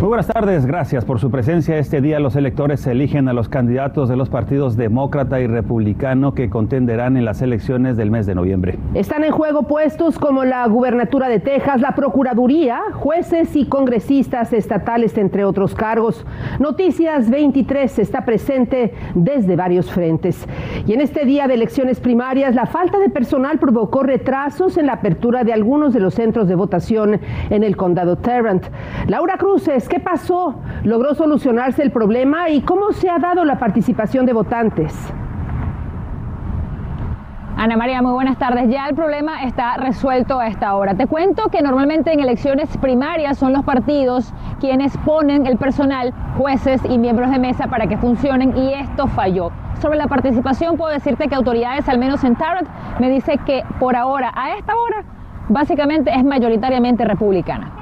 Muy buenas tardes, gracias por su presencia. Este día los electores eligen a los candidatos de los partidos demócrata y republicano que contenderán en las elecciones del mes de noviembre. Están en juego puestos como la gubernatura de Texas, la procuraduría, jueces y congresistas estatales, entre otros cargos. Noticias 23 está presente desde varios frentes. Y en este día de elecciones primarias, la falta de personal provocó retrasos en la apertura de algunos de los centros de votación en el condado Tarrant. Laura Cruces ¿Qué pasó? ¿Logró solucionarse el problema? ¿Y cómo se ha dado la participación de votantes? Ana María, muy buenas tardes. Ya el problema está resuelto a esta hora. Te cuento que normalmente en elecciones primarias son los partidos quienes ponen el personal, jueces y miembros de mesa para que funcionen y esto falló. Sobre la participación puedo decirte que autoridades, al menos en Tarot, me dice que por ahora, a esta hora, básicamente es mayoritariamente republicana.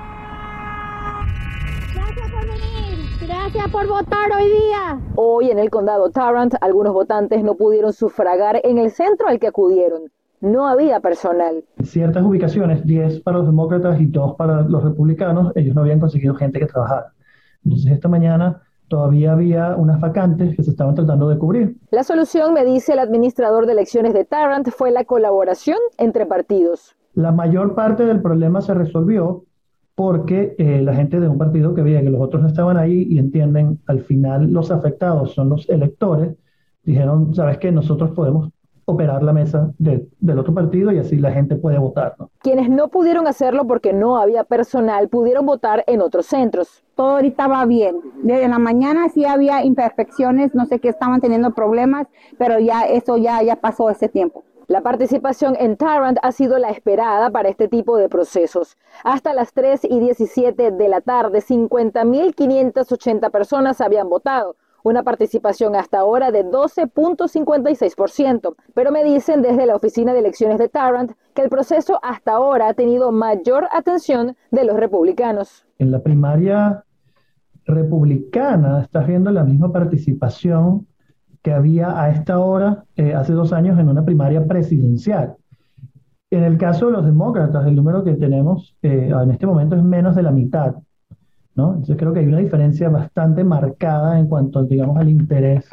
Gracias por votar hoy día. Hoy en el condado Tarrant, algunos votantes no pudieron sufragar en el centro al que acudieron. No había personal. Ciertas ubicaciones, 10 para los demócratas y 2 para los republicanos, ellos no habían conseguido gente que trabajara. Entonces esta mañana todavía había unas vacantes que se estaban tratando de cubrir. La solución, me dice el administrador de elecciones de Tarrant, fue la colaboración entre partidos. La mayor parte del problema se resolvió porque eh, la gente de un partido que veía que los otros no estaban ahí y entienden, al final los afectados son los electores, dijeron, sabes que nosotros podemos operar la mesa del otro partido y así la gente puede votar. Quienes no pudieron hacerlo porque no había personal pudieron votar en otros centros. Todo ahorita va bien. Desde la mañana sí había imperfecciones, no sé qué estaban teniendo problemas, pero ya eso ya, ya pasó ese tiempo. La participación en Tarrant ha sido la esperada para este tipo de procesos. Hasta las 3 y 17 de la tarde, 50.580 personas habían votado, una participación hasta ahora de 12.56%. Pero me dicen desde la Oficina de Elecciones de Tarrant que el proceso hasta ahora ha tenido mayor atención de los republicanos. En la primaria republicana estás viendo la misma participación que había a esta hora, eh, hace dos años, en una primaria presidencial. En el caso de los demócratas, el número que tenemos eh, en este momento es menos de la mitad. ¿no? Entonces creo que hay una diferencia bastante marcada en cuanto, digamos, al interés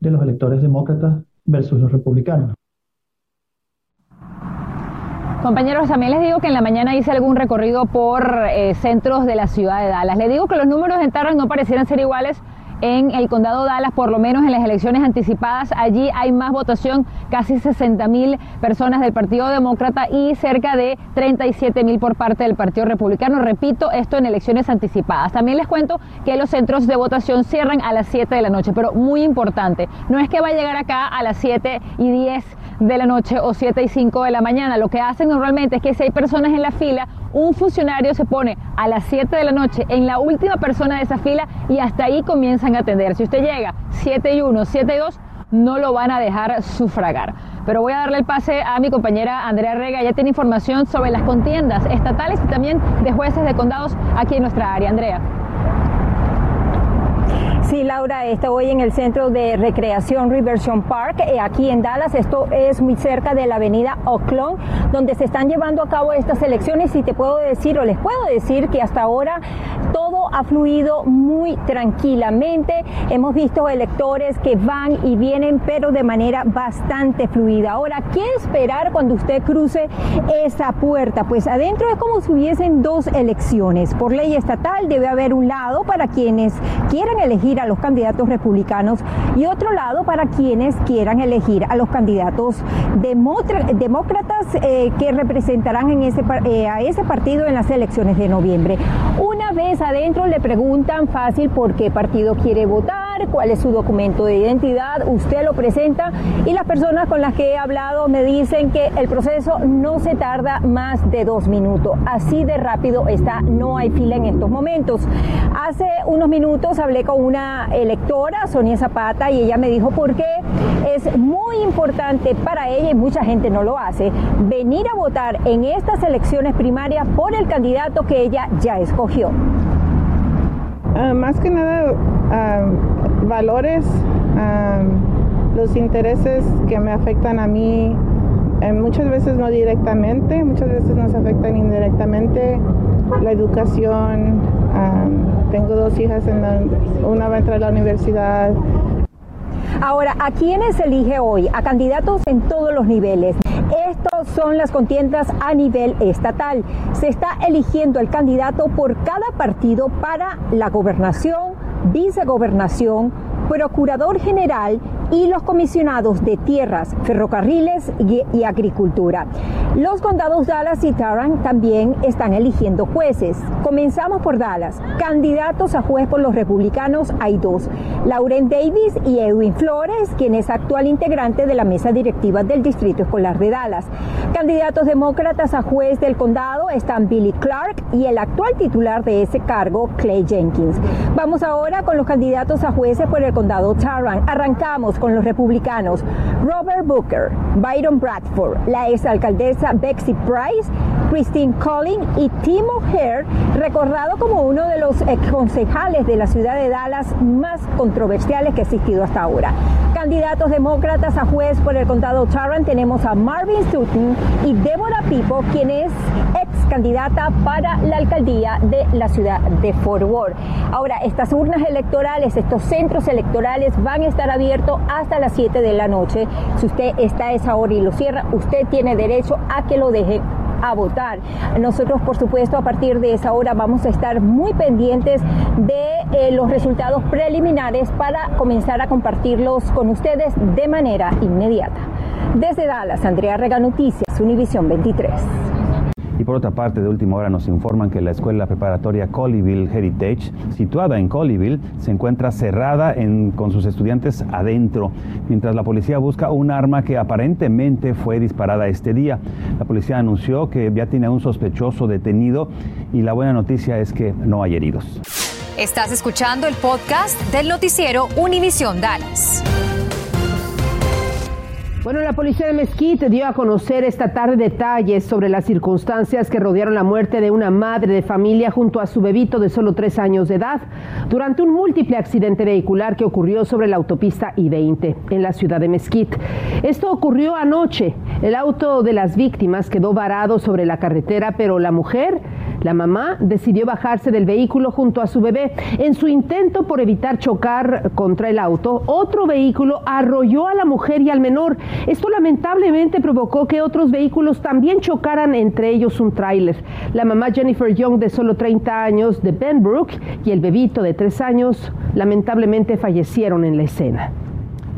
de los electores demócratas versus los republicanos. Compañeros, también les digo que en la mañana hice algún recorrido por eh, centros de la ciudad de Dallas. Les digo que los números en Tarrant no parecieran ser iguales en el condado Dallas, por lo menos en las elecciones anticipadas. Allí hay más votación, casi 60 mil personas del Partido Demócrata y cerca de 37 mil por parte del Partido Republicano. Repito, esto en elecciones anticipadas. También les cuento que los centros de votación cierran a las 7 de la noche, pero muy importante, no es que va a llegar acá a las 7 y 10 de la noche o 7 y 5 de la mañana. Lo que hacen normalmente es que si hay personas en la fila, un funcionario se pone a las 7 de la noche en la última persona de esa fila y hasta ahí comienzan a atender. Si usted llega 7 y 1, 7 y 2, no lo van a dejar sufragar. Pero voy a darle el pase a mi compañera Andrea Rega. Ya tiene información sobre las contiendas estatales y también de jueces de condados aquí en nuestra área. Andrea. Sí, Laura, estoy en el centro de recreación Riverson Park, eh, aquí en Dallas. Esto es muy cerca de la avenida Oakland, donde se están llevando a cabo estas elecciones y te puedo decir, o les puedo decir que hasta ahora todo ha fluido muy tranquilamente. Hemos visto electores que van y vienen, pero de manera bastante fluida. Ahora, ¿qué esperar cuando usted cruce esa puerta? Pues adentro es como si hubiesen dos elecciones. Por ley estatal debe haber un lado para quienes quieran elegir a los candidatos republicanos y otro lado para quienes quieran elegir a los candidatos demócratas eh, que representarán en ese, eh, a ese partido en las elecciones de noviembre. Vez adentro le preguntan fácil por qué partido quiere votar cuál es su documento de identidad, usted lo presenta y las personas con las que he hablado me dicen que el proceso no se tarda más de dos minutos. Así de rápido está, no hay fila en estos momentos. Hace unos minutos hablé con una electora, Sonia Zapata, y ella me dijo por qué es muy importante para ella, y mucha gente no lo hace, venir a votar en estas elecciones primarias por el candidato que ella ya escogió. Ah, más que nada, ah, valores, ah, los intereses que me afectan a mí, eh, muchas veces no directamente, muchas veces nos afectan indirectamente, la educación, tengo dos hijas, en una va a entrar a la universidad, Ahora, ¿a quiénes elige hoy? A candidatos en todos los niveles. Estas son las contiendas a nivel estatal. Se está eligiendo el candidato por cada partido para la gobernación, vicegobernación, procurador general y los comisionados de tierras, ferrocarriles y, agricultura. Los condados Dallas y Tarrant también están eligiendo jueces. Comenzamos por Dallas. Candidatos a juez por los republicanos hay dos, Lauren Davis y Edwin Flores, quien es actual integrante de la mesa directiva del Distrito Escolar de Dallas. Candidatos demócratas a juez del condado están Billy Clark y el actual titular de ese cargo, Clay Jenkins. Vamos ahora con los candidatos a jueces por el condado Tarrant. Arrancamos con los republicanos. Robert Booker, Byron Bradford, la exalcaldesa Betsy Price, Christine Collin y Timo Hare, recordado como uno de los concejales de la ciudad de Dallas más controversiales que ha existido hasta ahora. Candidatos demócratas a juez por el condado Tarrant tenemos a Marvin Sutton y Deborah Pipo, quien es ex candidata para la alcaldía de la ciudad de Fort Worth. Ahora, estas urnas electorales, estos centros electorales van a estar abiertos hasta las 7 de la noche. Si usted está a esa hora y lo cierra, usted tiene derecho a que lo deje a votar. Nosotros, por supuesto, a partir de esa hora vamos a estar muy pendientes de eh, los resultados preliminares para comenzar a compartirlos con ustedes de manera inmediata. Desde Dallas, Andrea Rega Noticias, Univisión 23. Y por otra parte, de última hora nos informan que la escuela preparatoria Colleyville Heritage, situada en Colleyville, se encuentra cerrada con sus estudiantes adentro, mientras la policía busca un arma que aparentemente fue disparada este día. La policía anunció que ya tiene a un sospechoso detenido y la buena noticia es que no hay heridos. Estás escuchando el podcast del noticiero Univisión Dallas. Bueno, la policía de Mesquite dio a conocer esta tarde detalles sobre las circunstancias que rodearon la muerte de una madre de familia junto a su bebito de solo tres años de edad durante un múltiple accidente vehicular que ocurrió sobre la autopista I-20 en la ciudad de Mesquite. Esto ocurrió anoche. El auto de las víctimas quedó varado sobre la carretera, pero la mujer la mamá decidió bajarse del vehículo junto a su bebé. En su intento por evitar chocar contra el auto, otro vehículo arrolló a la mujer y al menor. Esto lamentablemente provocó que otros vehículos también chocaran, entre ellos un tráiler. La mamá Jennifer Young, de solo 30 años, de Benbrook, y el bebito de 3 años, lamentablemente fallecieron en la escena.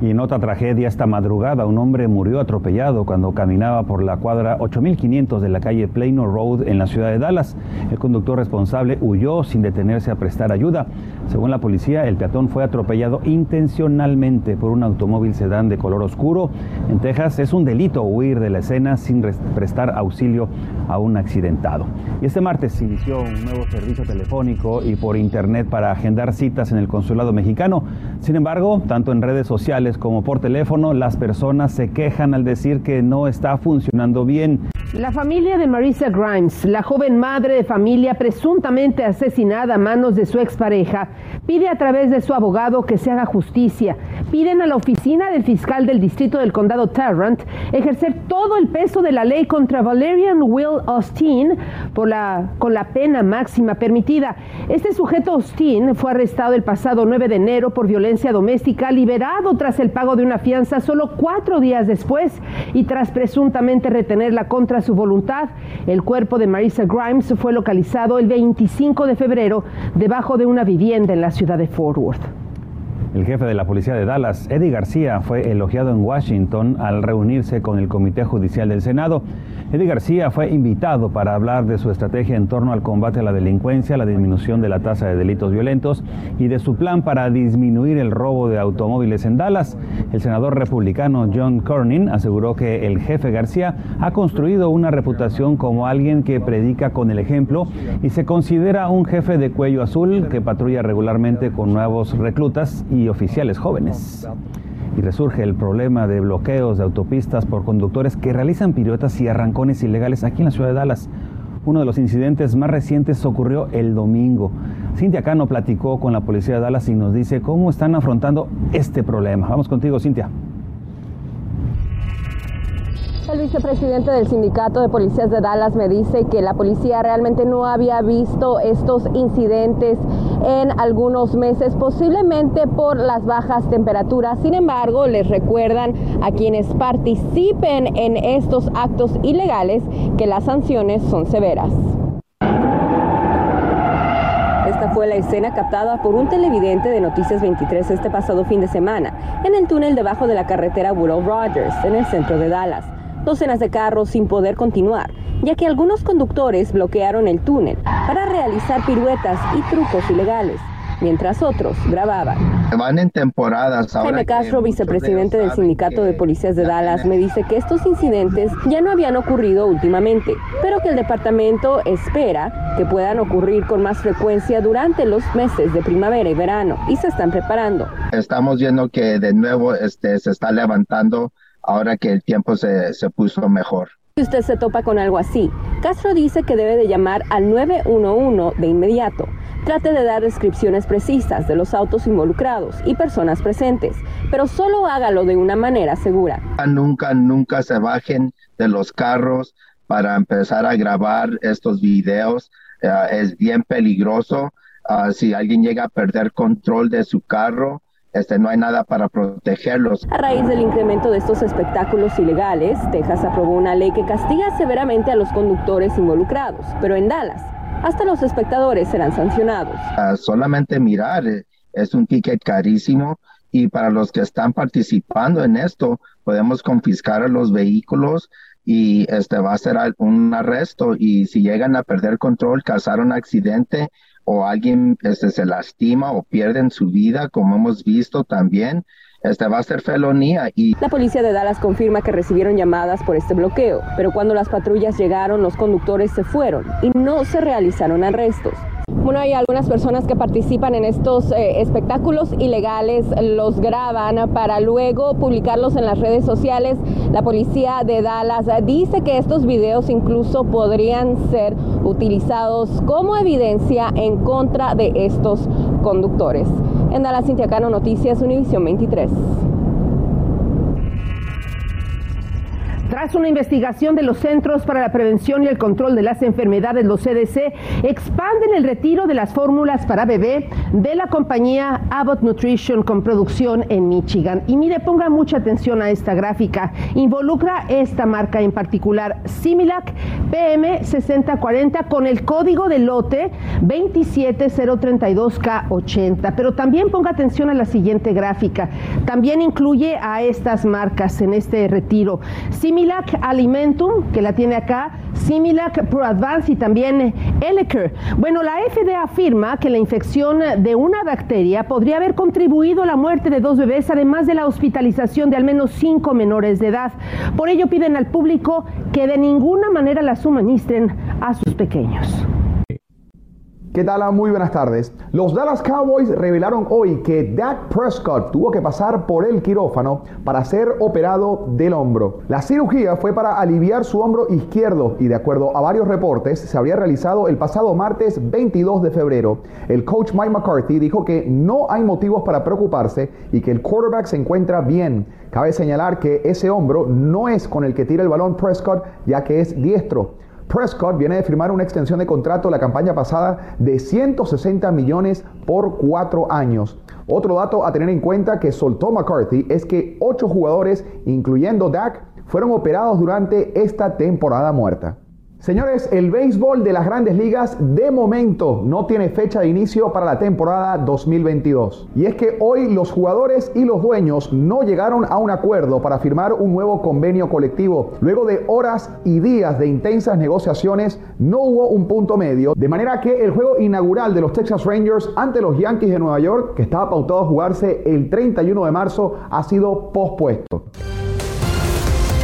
Y en otra tragedia esta madrugada, un hombre murió atropellado cuando caminaba por la cuadra 8500 de la calle Plano Road en la ciudad de Dallas. El conductor responsable huyó sin detenerse a prestar ayuda. Según la policía, el peatón fue atropellado intencionalmente por un automóvil sedán de color oscuro. En Texas es un delito huir de la escena sin prestar auxilio a un accidentado. Y este martes inició un nuevo servicio telefónico y por internet para agendar citas en el consulado mexicano. Sin embargo, tanto en redes sociales como por teléfono, las personas se quejan al decir que no está funcionando bien. La familia de Marisa Grimes, la joven madre de familia presuntamente asesinada a manos de su expareja, pide a través de su abogado que se haga justicia. Piden a la oficina del fiscal del distrito del condado Tarrant ejercer todo el peso de la ley contra Valerian Will Austin por la, con la pena máxima permitida. Este sujeto Austin fue arrestado el pasado 9 de enero por violencia doméstica, liberado tras el pago de una fianza solo cuatro días después y tras presuntamente retenerla contra su voluntad. El cuerpo de Marisa Grimes fue localizado el 25 de febrero debajo de una vivienda en la ciudad de Fort Worth. El jefe de la policía de Dallas, Eddie García, fue elogiado en Washington al reunirse con el Comité Judicial del Senado. Eddie García fue invitado para hablar de su estrategia en torno al combate a la delincuencia, la disminución de la tasa de delitos violentos y de su plan para disminuir el robo de automóviles en Dallas. El senador republicano John Cornyn aseguró que el jefe García ha construido una reputación como alguien que predica con el ejemplo y se considera un jefe de cuello azul que patrulla regularmente con nuevos reclutas y oficiales jóvenes y resurge el problema de bloqueos de autopistas por conductores que realizan piruetas y arrancones ilegales aquí en la ciudad de Dallas. Uno de los incidentes más recientes ocurrió el domingo. Cintia Cano platicó con la policía de Dallas y nos dice cómo están afrontando este problema. Vamos contigo, Cintia. El vicepresidente del sindicato de policías de Dallas me dice que la policía realmente no había visto estos incidentes en algunos meses, posiblemente por las bajas temperaturas. Sin embargo, les recuerdan a quienes participen en estos actos ilegales que las sanciones son severas. Esta fue la escena captada por un televidente de Noticias 23 este pasado fin de semana en el túnel debajo de la carretera Woodall Rogers, en el centro de Dallas docenas de carros sin poder continuar, ya que algunos conductores bloquearon el túnel para realizar piruetas y trucos ilegales mientras otros grababan. Van en temporadas. Jaime Castro, vicepresidente del Sindicato de Policías de Dallas, me dice que estos incidentes ya no habían ocurrido últimamente, pero que el departamento espera que puedan ocurrir con más frecuencia durante los meses de primavera y verano y se están preparando. Estamos viendo que de nuevo este, se está levantando ahora que el tiempo se, se puso mejor. Si usted se topa con algo así, Castro dice que debe de llamar al 911 de inmediato. Trate de dar descripciones precisas de los autos involucrados y personas presentes, pero solo hágalo de una manera segura. Nunca, nunca se bajen de los carros para empezar a grabar estos videos. Eh, es bien peligroso. Ah, si alguien llega a perder control de su carro, este, no hay nada para protegerlos. A raíz del incremento de estos espectáculos ilegales, Texas aprobó una ley que castiga severamente a los conductores involucrados, pero en Dallas, hasta los espectadores serán sancionados. Ah, solamente mirar eh, es un ticket carísimo y para los que están participando en esto, podemos confiscar a los vehículos y este va a ser un arresto y si llegan a perder control, causar un accidente, o alguien este, se lastima o pierden su vida, como hemos visto también, este va a ser felonía y la policía de Dallas confirma que recibieron llamadas por este bloqueo, pero cuando las patrullas llegaron los conductores se fueron y no se realizaron arrestos. Bueno, hay algunas personas que participan en estos eh, espectáculos ilegales, los graban para luego publicarlos en las redes sociales. La policía de Dallas dice que estos videos incluso podrían ser utilizados como evidencia en contra de estos conductores. En Dallas, Cintia Cano, Noticias, Univisión 23. Tras una investigación de los Centros para la Prevención y el Control de las Enfermedades, los CDC, expanden el retiro de las fórmulas para bebé de la compañía Abbott Nutrition con producción en Michigan. Y mire, ponga mucha atención a esta gráfica. Involucra esta marca en particular, Similac PM6040 con el código de lote 27032K80. Pero también ponga atención a la siguiente gráfica. También incluye a estas marcas en este retiro. Similac Alimentum, que la tiene acá, Similac Pro Advance y también Eleker. Bueno, la FDA afirma que la infección de una bacteria podría haber contribuido a la muerte de dos bebés, además de la hospitalización de al menos cinco menores de edad. Por ello piden al público que de ninguna manera la suministren a sus pequeños. ¿Qué tal? Muy buenas tardes. Los Dallas Cowboys revelaron hoy que Dak Prescott tuvo que pasar por el quirófano para ser operado del hombro. La cirugía fue para aliviar su hombro izquierdo y de acuerdo a varios reportes se habría realizado el pasado martes 22 de febrero. El coach Mike McCarthy dijo que no hay motivos para preocuparse y que el quarterback se encuentra bien. Cabe señalar que ese hombro no es con el que tira el balón Prescott ya que es diestro. Prescott viene de firmar una extensión de contrato la campaña pasada de 160 millones por cuatro años. Otro dato a tener en cuenta que soltó McCarthy es que ocho jugadores, incluyendo Dak, fueron operados durante esta temporada muerta. Señores, el béisbol de las grandes ligas de momento no tiene fecha de inicio para la temporada 2022. Y es que hoy los jugadores y los dueños no llegaron a un acuerdo para firmar un nuevo convenio colectivo. Luego de horas y días de intensas negociaciones, no hubo un punto medio. De manera que el juego inaugural de los Texas Rangers ante los Yankees de Nueva York, que estaba pautado a jugarse el 31 de marzo, ha sido pospuesto.